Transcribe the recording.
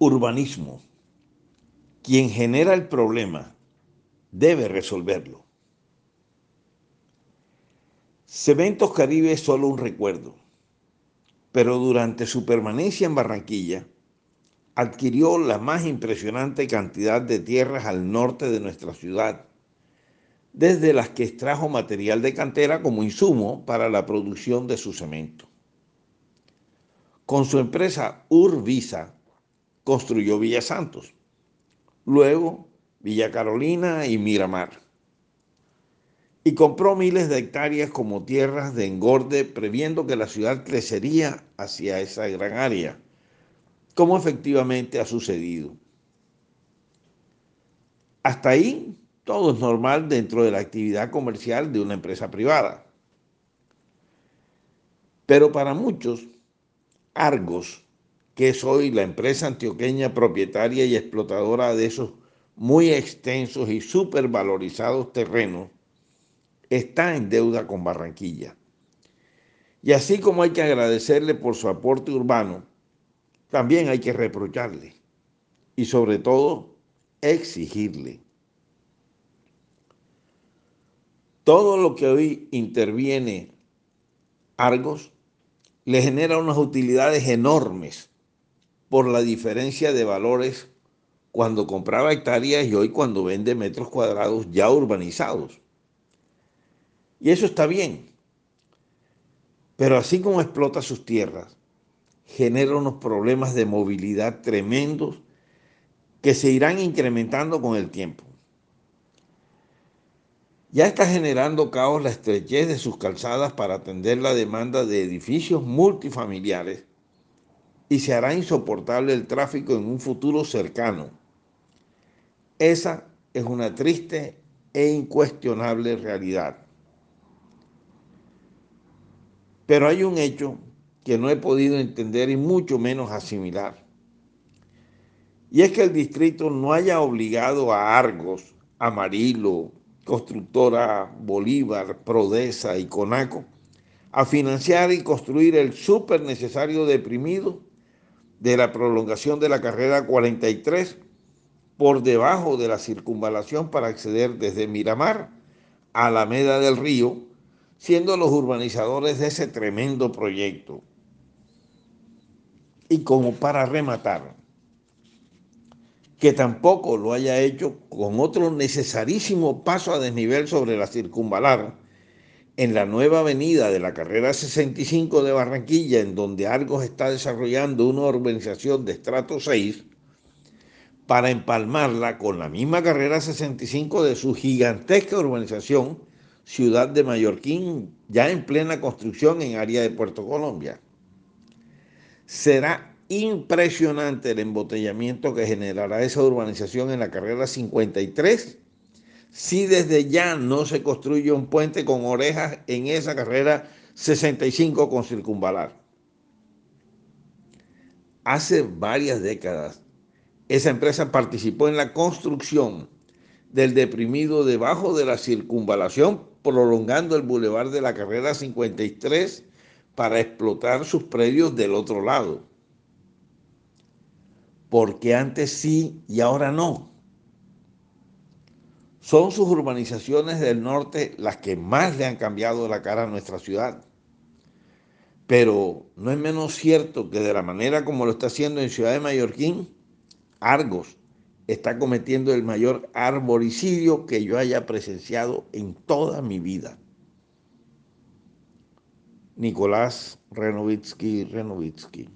Urbanismo. Quien genera el problema debe resolverlo. Cementos Caribe es solo un recuerdo, pero durante su permanencia en Barranquilla adquirió la más impresionante cantidad de tierras al norte de nuestra ciudad, desde las que extrajo material de cantera como insumo para la producción de su cemento. Con su empresa Urvisa construyó Villa Santos, luego Villa Carolina y Miramar y compró miles de hectáreas como tierras de engorde, previendo que la ciudad crecería hacia esa gran área, como efectivamente ha sucedido. Hasta ahí todo es normal dentro de la actividad comercial de una empresa privada. Pero para muchos, Argos, que es hoy la empresa antioqueña propietaria y explotadora de esos muy extensos y supervalorizados terrenos, está en deuda con Barranquilla. Y así como hay que agradecerle por su aporte urbano, también hay que reprocharle y sobre todo exigirle. Todo lo que hoy interviene Argos le genera unas utilidades enormes por la diferencia de valores cuando compraba hectáreas y hoy cuando vende metros cuadrados ya urbanizados. Y eso está bien. Pero así como explota sus tierras, genera unos problemas de movilidad tremendos que se irán incrementando con el tiempo. Ya está generando caos la estrechez de sus calzadas para atender la demanda de edificios multifamiliares y se hará insoportable el tráfico en un futuro cercano. Esa es una triste e incuestionable realidad. Pero hay un hecho que no he podido entender y mucho menos asimilar. Y es que el distrito no haya obligado a Argos, Amarillo, Constructora Bolívar, Prodesa y Conaco a financiar y construir el súper necesario deprimido de la prolongación de la carrera 43 por debajo de la circunvalación para acceder desde Miramar a Alameda del Río siendo los urbanizadores de ese tremendo proyecto. Y como para rematar, que tampoco lo haya hecho con otro necesarísimo paso a desnivel sobre la circunvalar en la nueva avenida de la carrera 65 de Barranquilla, en donde Argos está desarrollando una urbanización de estrato 6, para empalmarla con la misma carrera 65 de su gigantesca urbanización ciudad de Mallorquín, ya en plena construcción en área de Puerto Colombia. Será impresionante el embotellamiento que generará esa urbanización en la carrera 53 si desde ya no se construye un puente con orejas en esa carrera 65 con circunvalar. Hace varias décadas, esa empresa participó en la construcción del deprimido debajo de la circunvalación prolongando el bulevar de la carrera 53 para explotar sus predios del otro lado. Porque antes sí y ahora no. Son sus urbanizaciones del norte las que más le han cambiado la cara a nuestra ciudad. Pero no es menos cierto que de la manera como lo está haciendo en Ciudad de Mallorquín, Argos, está cometiendo el mayor arboricidio que yo haya presenciado en toda mi vida. Nicolás Renovitsky Renovitsky.